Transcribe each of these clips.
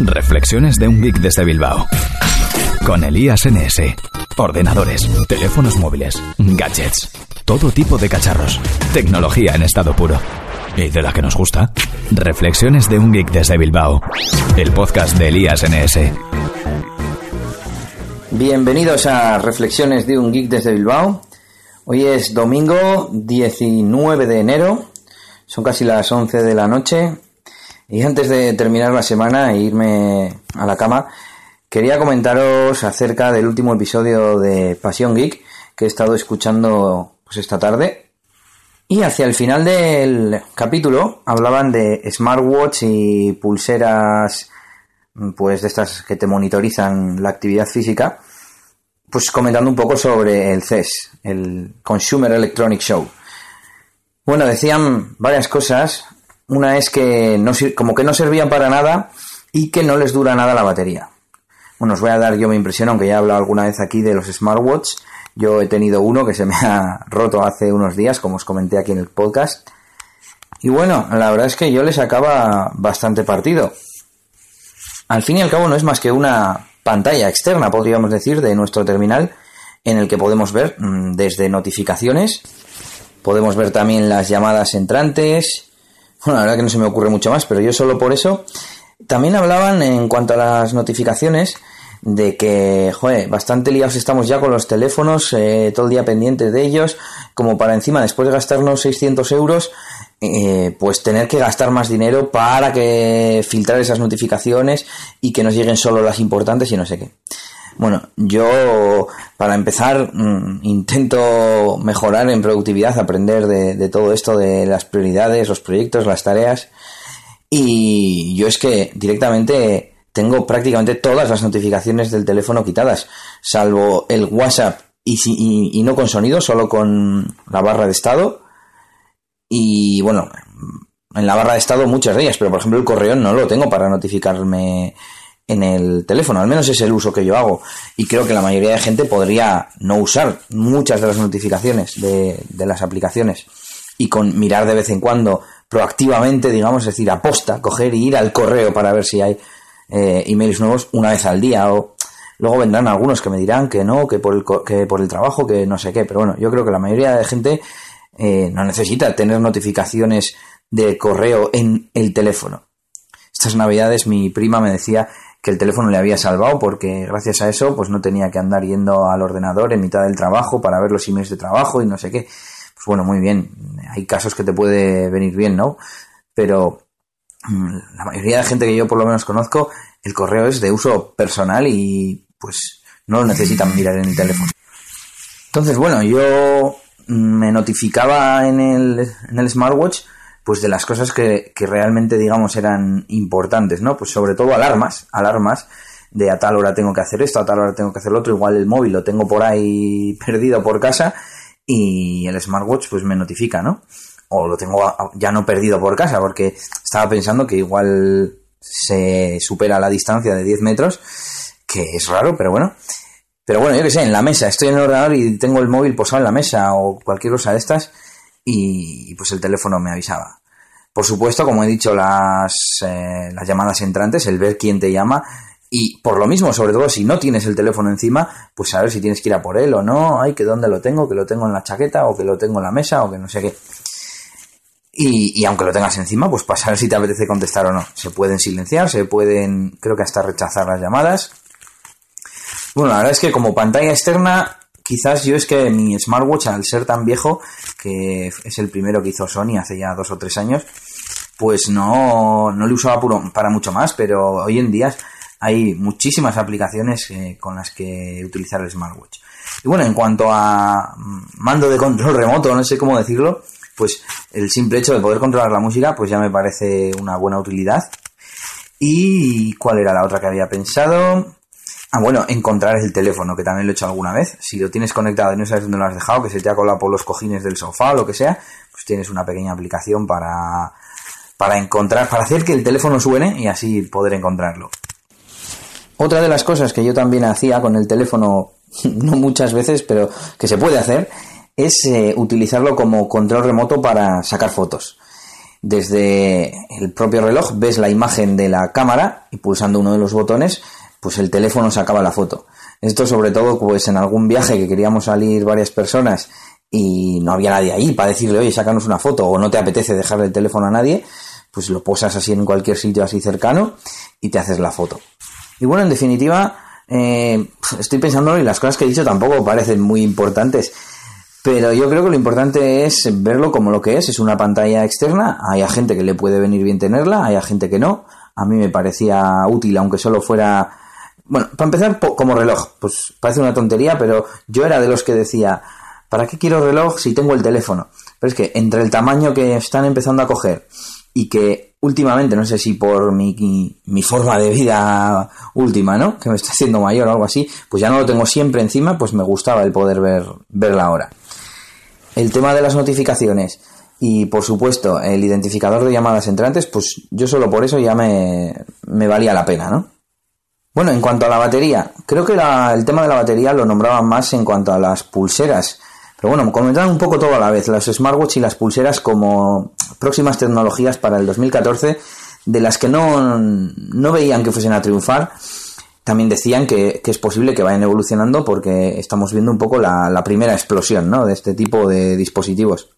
Reflexiones de un geek desde Bilbao. Con Elías NS. Ordenadores, teléfonos móviles, gadgets, todo tipo de cacharros. Tecnología en estado puro. Y de la que nos gusta. Reflexiones de un geek desde Bilbao. El podcast de Elías NS. Bienvenidos a Reflexiones de un geek desde Bilbao. Hoy es domingo 19 de enero. Son casi las 11 de la noche y antes de terminar la semana e irme a la cama, quería comentaros acerca del último episodio de Pasión Geek que he estado escuchando pues esta tarde. Y hacia el final del capítulo hablaban de smartwatch y pulseras pues de estas que te monitorizan la actividad física, pues comentando un poco sobre el CES, el Consumer Electronic Show. Bueno, decían varias cosas una es que no, como que no servían para nada y que no les dura nada la batería. Bueno, os voy a dar yo mi impresión, aunque ya he hablado alguna vez aquí de los smartwatch. Yo he tenido uno que se me ha roto hace unos días, como os comenté aquí en el podcast. Y bueno, la verdad es que yo le sacaba bastante partido. Al fin y al cabo no es más que una pantalla externa, podríamos decir, de nuestro terminal, en el que podemos ver mm, desde notificaciones, podemos ver también las llamadas entrantes, bueno, la verdad que no se me ocurre mucho más, pero yo solo por eso. También hablaban en cuanto a las notificaciones de que, joder, bastante liados estamos ya con los teléfonos, eh, todo el día pendientes de ellos, como para encima, después de gastarnos 600 euros, eh, pues tener que gastar más dinero para que filtrar esas notificaciones y que nos lleguen solo las importantes y no sé qué. Bueno, yo para empezar mm, intento mejorar en productividad, aprender de, todo esto de las prioridades, los proyectos, las tareas. Y yo es que directamente tengo prácticamente todas las notificaciones del teléfono quitadas, salvo el WhatsApp y, y, no con sonido, solo con la barra de estado. Y bueno, en la barra de estado muchas de ellas, pero por ejemplo el correo no lo tengo para notificarme en el teléfono, al menos es el uso que yo hago. Y creo que la mayoría de gente podría no usar muchas de las notificaciones de, las aplicaciones y con mirar de vez en cuando proactivamente, digamos, es decir, aposta, coger y ir al correo para ver si hay eh, emails nuevos una vez al día o luego vendrán algunos que me dirán que no, que por el, que por el trabajo, que no sé qué, pero bueno, yo creo que la mayoría de gente eh, no necesita tener notificaciones de correo en el teléfono. Estas navidades mi prima me decía que el teléfono le había salvado porque gracias a eso pues no tenía que andar yendo al ordenador en mitad del trabajo para ver los emails de trabajo y no sé qué. Pues bueno, muy bien, hay casos que te puede venir bien, ¿no? Pero mm, la mayoría de gente que yo por lo menos conozco, el correo es de uso personal y pues no lo necesitan mirar en el teléfono. Entonces, bueno, yo me notificaba en el, en el smartwatch pues de las cosas que, que realmente, digamos, eran importantes, ¿no? Pues sobre todo alarmas, alarmas de a tal hora tengo que hacer esto, a tal hora tengo que hacer lo otro, igual el móvil lo tengo por ahí perdido por casa y el smartwatch pues me notifica, ¿no? O lo tengo ya no perdido por casa porque estaba pensando que igual se supera la distancia de 10 metros, que es raro, pero bueno. Pero bueno, yo que sé, en la mesa, estoy en el ordenador y tengo el móvil posado en la mesa o cualquier cosa de estas y pues el teléfono me avisaba. Por supuesto, como he dicho, las, eh, las llamadas entrantes, el ver quién te llama y por lo mismo, sobre todo si no tienes el teléfono encima, pues saber si tienes que ir a por él o no, ay, que dónde lo tengo, que lo tengo en la chaqueta o que lo tengo en la mesa o que no sé qué. Y, y, aunque lo tengas encima, pues para saber si te apetece contestar o no. Se pueden silenciar, se pueden, creo que hasta rechazar las llamadas. Bueno, la verdad es que como pantalla externa quizás yo es que mi smartwatch, al ser tan viejo, que es el primero que hizo Sony hace ya dos o tres años, pues no, no le usaba para mucho más, pero hoy en día hay muchísimas aplicaciones eh, con las que utilizar el smartwatch. Y bueno, en cuanto a mando de control remoto, no sé cómo decirlo, pues el simple hecho de poder controlar la música, pues ya me parece una buena utilidad. ¿Y cuál era la otra que había pensado? Ah, bueno, encontrar el teléfono, que también lo he hecho alguna vez. Si lo tienes conectado y no sabes dónde lo has dejado, que se te ha colado por los cojines del sofá o lo que sea, pues tienes una pequeña aplicación para, para encontrar, para hacer que el teléfono suene y así poder encontrarlo. Otra de las cosas que yo también hacía con el teléfono, no muchas veces, pero que se puede hacer, es eh, utilizarlo como control remoto para sacar fotos. desde el propio reloj ves la imagen de la cámara y pulsando uno de los botones, pues el teléfono sacaba la foto. Esto sobre todo pues en algún viaje que queríamos salir varias personas y no había nadie ahí para decirle, oye, sácanos una foto o no te apetece dejarle el teléfono a nadie, pues lo posas así en cualquier sitio así cercano y te haces la foto. Y bueno, en definitiva, eh, estoy pensando y las cosas que he dicho tampoco parecen muy importantes. Pero yo creo que lo importante es verlo como lo que es. Es una pantalla externa. Hay gente que le puede venir bien tenerla, hay gente que no. A mí me parecía útil, aunque solo fuera. Bueno, para empezar, como reloj. Pues parece una tontería, pero yo era de los que decía, ¿para qué quiero reloj si tengo el teléfono? Pero es que entre el tamaño que están empezando a coger y que últimamente, no sé si por mi, mi, forma de vida última, ¿no? Que me está haciendo mayor o algo así, pues ya no lo tengo siempre encima, pues me gustaba el poder ver, ver la hora. El tema de las notificaciones y, por supuesto, el identificador de llamadas entrantes, pues yo solo por eso ya me, me valía la pena, ¿no? Bueno, en cuanto a la batería, creo que el tema de la batería lo nombraban más en cuanto a las pulseras pero bueno, comentaron un poco todo a la vez, los smartwatch y las pulseras como próximas tecnologías para el 2014, de las que no, no veían que fuesen a triunfar. También decían que, es posible que vayan evolucionando porque estamos viendo un poco la, primera explosión ¿no? de este tipo de dispositivos.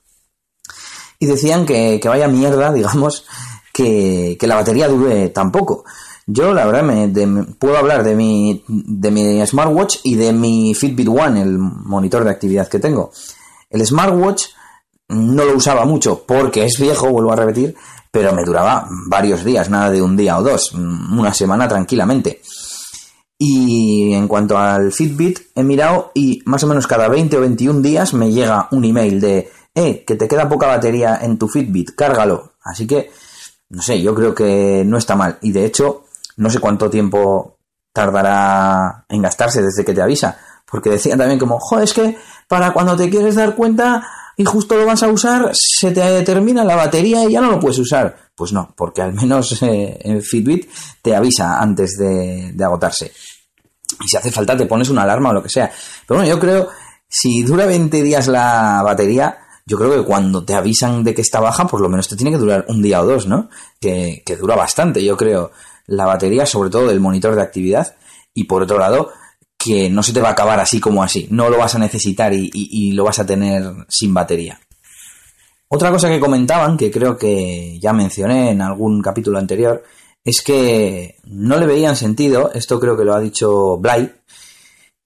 Y decían que, que vaya mierda, digamos, que, que la batería dure tan poco. Yo, la verdad, me, puedo hablar de mi, de mi smartwatch y de mi Fitbit One, el monitor de actividad que tengo. El smartwatch no lo usaba mucho porque es viejo, vuelvo a repetir, pero me duraba varios días, nada de un día o dos, una semana tranquilamente. Y en cuanto al Fitbit, he mirado y más o menos cada 20 o 21 días me llega un email de, eh, que te queda poca batería en tu Fitbit, cárgalo. Así que, no sé, yo creo que no está mal. Y de hecho, no sé cuánto tiempo tardará en gastarse desde que te avisa. Porque decían también como, jo, es que para cuando te quieres dar cuenta y justo lo vas a usar, se te termina la batería y ya no lo puedes usar. Pues no, porque al menos eh, Fitbit te avisa antes de, de agotarse. Y si hace falta te pones una alarma o lo que sea. Pero bueno, yo creo, si dura 20 días la batería, yo creo que cuando te avisan de que está baja, por lo menos te tiene que durar un día o dos, ¿no? Que, que dura bastante, yo creo la batería, sobre todo del monitor de actividad, y por otro lado, que no se te va a acabar así como así, no lo vas a necesitar y, lo vas a tener sin batería. Otra cosa que comentaban, que creo que ya mencioné en algún capítulo anterior, es que no le veían sentido, esto creo que lo ha dicho Bly,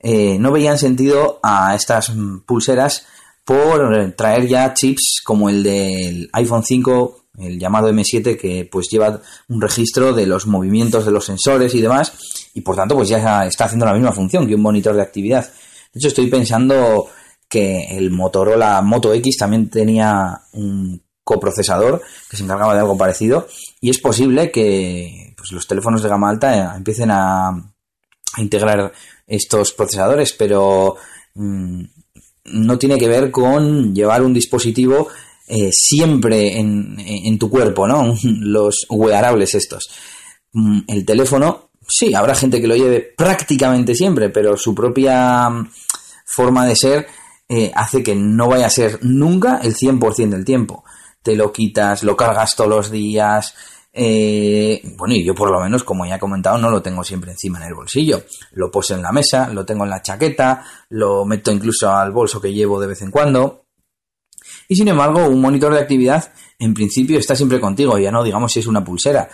eh, no veían sentido a estas pulseras por traer ya chips como el del iPhone 5 el llamado M7 que pues lleva un registro de los movimientos de los sensores y demás y por tanto pues ya está haciendo la misma función que un monitor de actividad. De hecho estoy pensando que el Motorola Moto X también tenía un coprocesador que se encargaba de algo parecido y es posible que pues, los teléfonos de gama alta eh, empiecen a, integrar estos procesadores pero mm, no tiene que ver con llevar un dispositivo eh, siempre en, tu cuerpo, ¿no? Los wearables estos. Mm, el teléfono, sí, habrá gente que lo lleve prácticamente siempre, pero su propia mm, forma de ser eh, hace que no vaya a ser nunca el 100% del tiempo. Te lo quitas, lo cargas todos los días. Eh, bueno, y yo por lo menos, como ya he comentado, no lo tengo siempre encima en el bolsillo. Lo poso en la mesa, lo tengo en la chaqueta, lo meto incluso al bolso que llevo de vez en cuando. Y sin embargo, un monitor de actividad en principio está siempre contigo, ya no digamos si es una pulsera.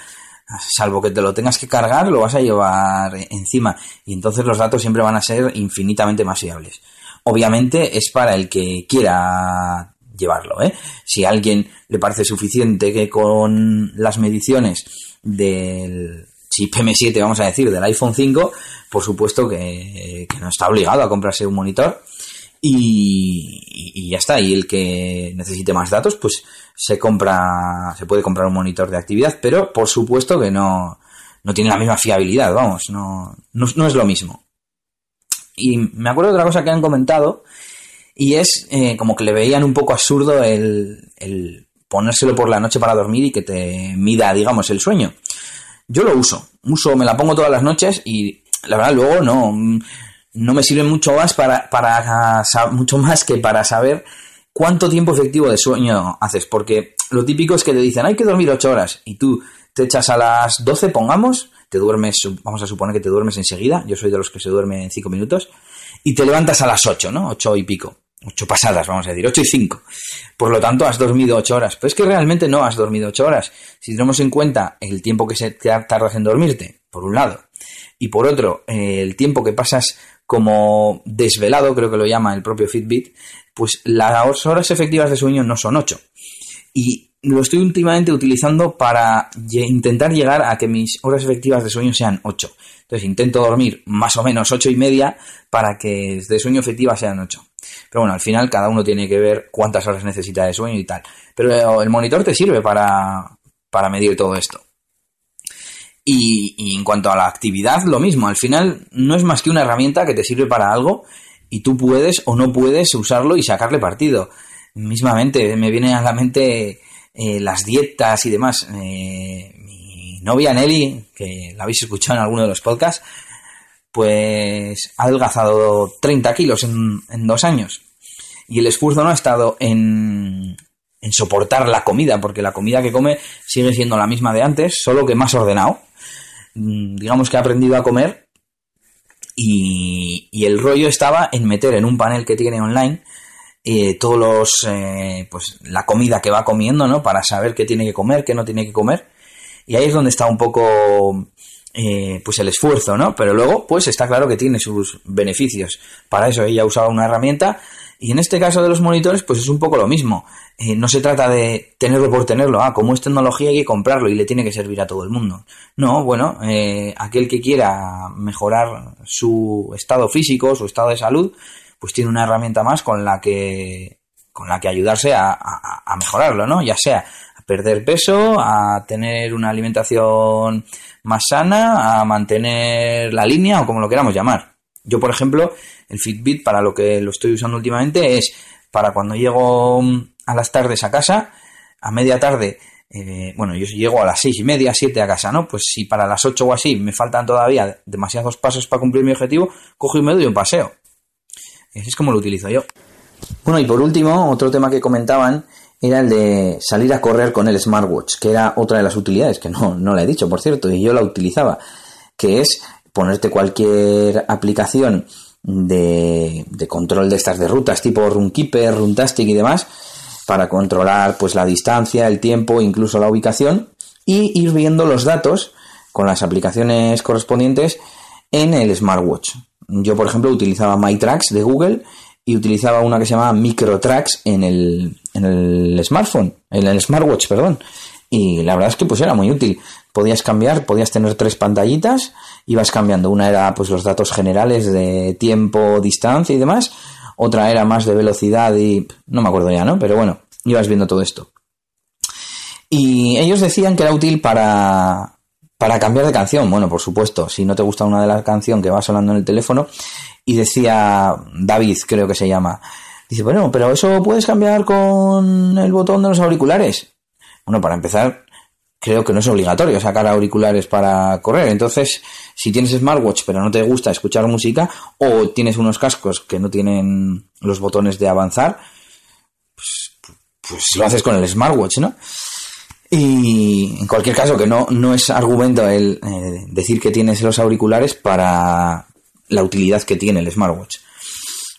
Salvo que te lo tengas que cargar, lo vas a llevar encima y entonces los datos siempre van a ser infinitamente más fiables. Obviamente es para el que quiera llevarlo. ¿eh? Si a alguien le parece suficiente que con las mediciones del chip M7, vamos a decir, del iPhone 5, por supuesto que, que no está obligado a comprarse un monitor y, ya está. Y el que necesite más datos, pues se compra, se puede comprar un monitor de actividad, pero por supuesto que no, no tiene la misma fiabilidad, vamos, no, no, es lo mismo. Y me acuerdo de otra cosa que han comentado, y es eh, como que le veían un poco absurdo el, el ponérselo por la noche para dormir y que te mida, digamos, el sueño. Yo lo uso, uso, me la pongo todas las noches y la verdad luego no, no me sirve mucho más para, para mucho más que para saber cuánto tiempo efectivo de sueño haces, porque lo típico es que te dicen, hay que dormir 8 horas y tú te echas a las 12, pongamos, te duermes, vamos a suponer que te duermes enseguida, yo soy de los que se duermen en 5 minutos, y te levantas a las 8, ¿no? 8 y pico. 8 pasadas, vamos a decir, 8 y 5. Por lo tanto, has dormido 8 horas. Pero es que realmente no has dormido 8 horas. Si tenemos en cuenta el tiempo que se tardas en dormirte, por un lado, y por otro, eh, el tiempo que pasas como desvelado, creo que lo llama el propio Fitbit, pues las horas efectivas de sueño no son 8. Y lo estoy últimamente utilizando para intentar llegar a que mis horas efectivas de sueño sean 8. Entonces intento dormir más o menos 8 y media para que de sueño efectiva sean 8. Pero bueno, al final cada uno tiene que ver cuántas horas necesita de sueño y tal. Pero el monitor te sirve para, para medir todo esto. Y, en cuanto a la actividad, lo mismo. Al final no es más que una herramienta que te sirve para algo y tú puedes o no puedes usarlo y sacarle partido. Mismamente, me viene a la mente eh, las dietas y demás. Eh, mi novia Nelly, que la habéis escuchado en alguno de los podcasts, pues ha adelgazado 30 kilos en, dos años. Y el esfuerzo no ha estado en soportar la comida, porque la comida que come sigue siendo la misma de antes, solo que más ordenado. Mm, digamos que ha aprendido a comer y, el rollo estaba en meter en un panel que tiene online eh, todos los eh, pues la comida que va comiendo no para saber qué tiene que comer qué no tiene que comer. Y ahí es donde está un poco eh, pues el esfuerzo no pero luego pues está claro que tiene sus beneficios. Para eso ella usaba una herramienta y en este caso de los monitores, pues es un poco lo mismo. Eh, no se trata de tenerlo por tenerlo. Ah, como es tecnología hay que comprarlo y le tiene que servir a todo el mundo. No, bueno, eh, aquel que quiera mejorar su estado físico, su estado de salud, pues tiene una herramienta más con la que, con la que ayudarse a, a mejorarlo, ¿no? Ya sea a perder peso, a tener una alimentación más sana, a mantener la línea o como lo queramos llamar. Yo, por ejemplo, el Fitbit para lo que lo estoy usando últimamente es para cuando llego mm, a las tardes a casa, a media tarde, eh, bueno, yo llego a las seis y media, siete a casa, ¿no? Pues si para las ocho o así me faltan todavía demasiados pasos para cumplir mi objetivo, cojo y me doy un paseo. Ese es como lo utilizo yo. Bueno, y por último, otro tema que comentaban era el de salir a correr con el smartwatch, que era otra de las utilidades, que no, no la he dicho, por cierto, y yo la utilizaba, que es ponerte cualquier aplicación de, control de estas de rutas tipo Runkeeper, Runtastic y demás para controlar pues la distancia, el tiempo, incluso la ubicación y ir viendo los datos con las aplicaciones correspondientes en el smartwatch. Yo, por ejemplo, utilizaba MyTracks de Google y utilizaba una que se llama MicroTracks en el, en el smartphone, en el smartwatch, perdón. Y la verdad es que pues era muy útil. Podías cambiar, podías tener tres pantallitas ibas cambiando. Una era pues los datos generales de tiempo, distancia y demás. Otra era más de velocidad y no me acuerdo ya, ¿no? Pero bueno, ibas viendo todo esto. Y ellos decían que era útil para, para cambiar de canción. Bueno, por supuesto, si no te gusta una de las canciones que va sonando en el teléfono. Y decía David, creo que se llama. Dice, bueno, pero eso puedes cambiar con el botón de los auriculares. Bueno, para empezar, creo que no es obligatorio sacar auriculares para correr. Entonces, si tienes smartwatch pero no te gusta escuchar música o tienes unos cascos que no tienen los botones de avanzar, pues, pues lo haces con el smartwatch, ¿no? Y en cualquier caso, que no, no es argumento el eh, decir que tienes los auriculares para la utilidad que tiene el smartwatch.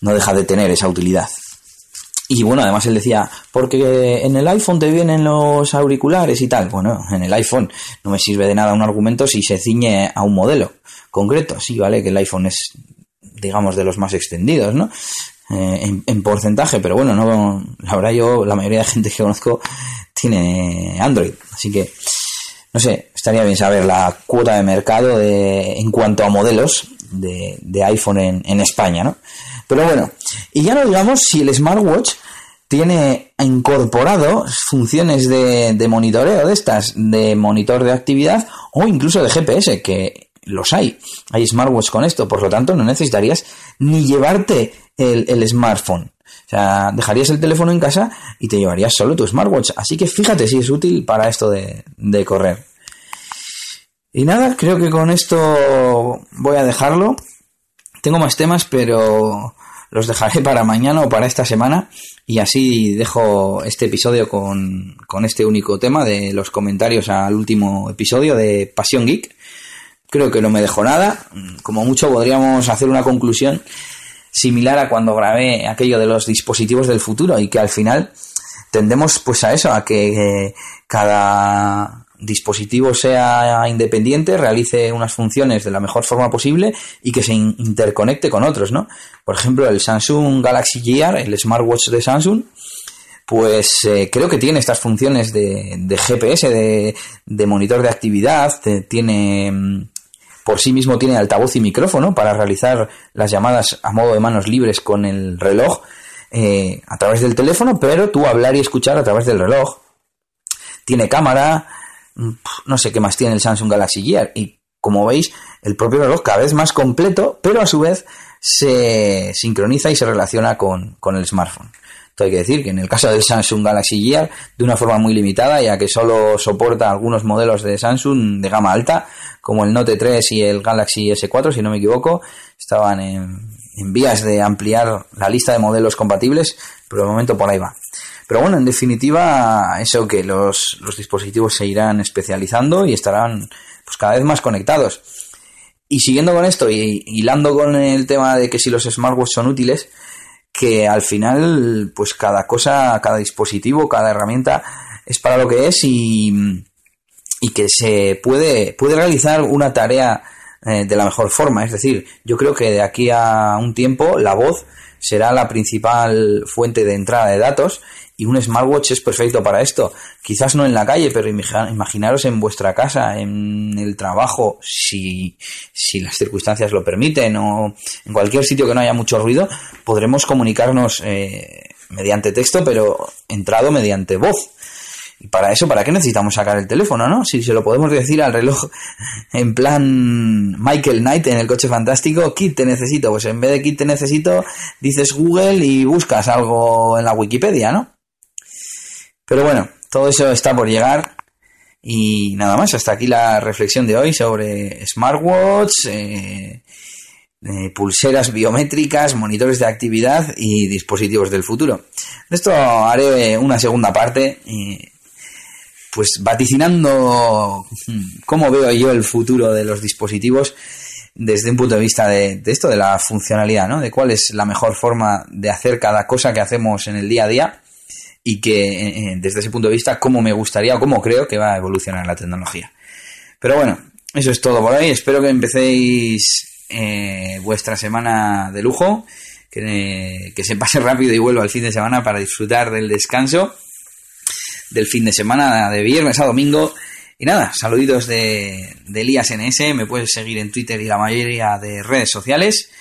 No deja de tener esa utilidad. Y bueno, además él decía, porque en el iPhone te vienen los auriculares y tal. Bueno, en el iPhone no me sirve de nada un argumento si se ciñe a un modelo concreto. Sí, vale, que el iPhone es, digamos, de los más extendidos, ¿no? Eh, en, porcentaje, pero bueno, no, la verdad yo, la mayoría de gente que conozco tiene Android. Así que, no sé, estaría bien saber la cuota de mercado de, en cuanto a modelos de, de iPhone en, en España, ¿no? Pero bueno, y ya no digamos si el smartwatch tiene incorporado funciones de, monitoreo de estas, de monitor de actividad o incluso de GPS, que los hay. Hay smartwatch con esto, por lo tanto no necesitarías ni llevarte el, smartphone. O sea, dejarías el teléfono en casa y te llevarías solo tu smartwatch. Así que fíjate si es útil para esto de correr. Y nada, creo que con esto voy a dejarlo. Tengo más temas, pero los dejaré para mañana o para esta semana. Y así dejo este episodio con, con este único tema de los comentarios al último episodio de Pasión Geek. Creo que no me dejo nada. Como mucho podríamos hacer una conclusión similar a cuando grabé aquello de los dispositivos del futuro y que al final tendemos pues a eso, a que cada dispositivo sea independiente, realice unas funciones de la mejor forma posible y que se interconecte con otros, ¿no? Por ejemplo, el Samsung Galaxy Gear, el smartwatch de Samsung, pues eh, creo que tiene estas funciones de, GPS, de, de, monitor de actividad, tiene mm, por sí mismo tiene altavoz y micrófono para realizar las llamadas a modo de manos libres con el reloj eh, a través del teléfono, pero tú hablar y escuchar a través del reloj. Tiene cámara, no sé qué más tiene el Samsung Galaxy Gear. Y como veis, el propio reloj cada vez más completo, pero a su vez se sincroniza y se relaciona con, el smartphone. Esto hay que decir que en el caso del Samsung Galaxy Gear, de una forma muy limitada, ya que solo soporta algunos modelos de Samsung de gama alta, como el Note 3 y el Galaxy S4, si no me equivoco, estaban en, en vías de ampliar la lista de modelos compatibles, pero de momento por ahí va. Pero bueno, en definitiva, eso que los, dispositivos se irán especializando y estarán pues cada vez más conectados. Y siguiendo con esto y hilando con el tema de que si los smartwatches son útiles, que al final, pues cada cosa, cada dispositivo, cada herramienta es para lo que es y, y que se puede, puede realizar una tarea eh, de la mejor forma. Es decir, yo creo que de aquí a un tiempo la voz será la principal fuente de entrada de datos y un smartwatch es perfecto para esto. Quizás no en la calle, pero imaginaros en vuestra casa, en el trabajo, si, si las circunstancias lo permiten o en cualquier sitio que no haya mucho ruido, podremos comunicarnos eh, mediante texto, pero entrado mediante voz. Y para eso, ¿para qué necesitamos sacar el teléfono, no? Si se lo podemos decir al reloj en plan Michael Knight en el coche fantástico, kit te necesito. Pues en vez de kit te necesito, dices Google y buscas algo en la Wikipedia, ¿no? Pero bueno, todo eso está por llegar. Y nada más, hasta aquí la reflexión de hoy sobre smartwatch, eh, eh, pulseras biométricas, monitores de actividad y dispositivos del futuro. De esto haré una segunda parte. Pues vaticinando cómo veo yo el futuro de los dispositivos desde un punto de vista de, esto, de la funcionalidad, ¿no? De cuál es la mejor forma de hacer cada cosa que hacemos en el día a día y que eh, eh, desde ese punto de vista cómo me gustaría o cómo creo que va a evolucionar la tecnología. Pero bueno, eso es todo por hoy. Espero que empecéis eh, vuestra semana de lujo, que, que se pase rápido y vuelva al fin de semana para disfrutar del descanso del fin de semana, de viernes a domingo. Y nada, saluditos de, de Elías NS, me puedes seguir en Twitter y la mayoría de redes sociales.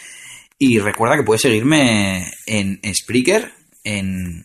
Y recuerda que puedes seguirme en Spreaker, en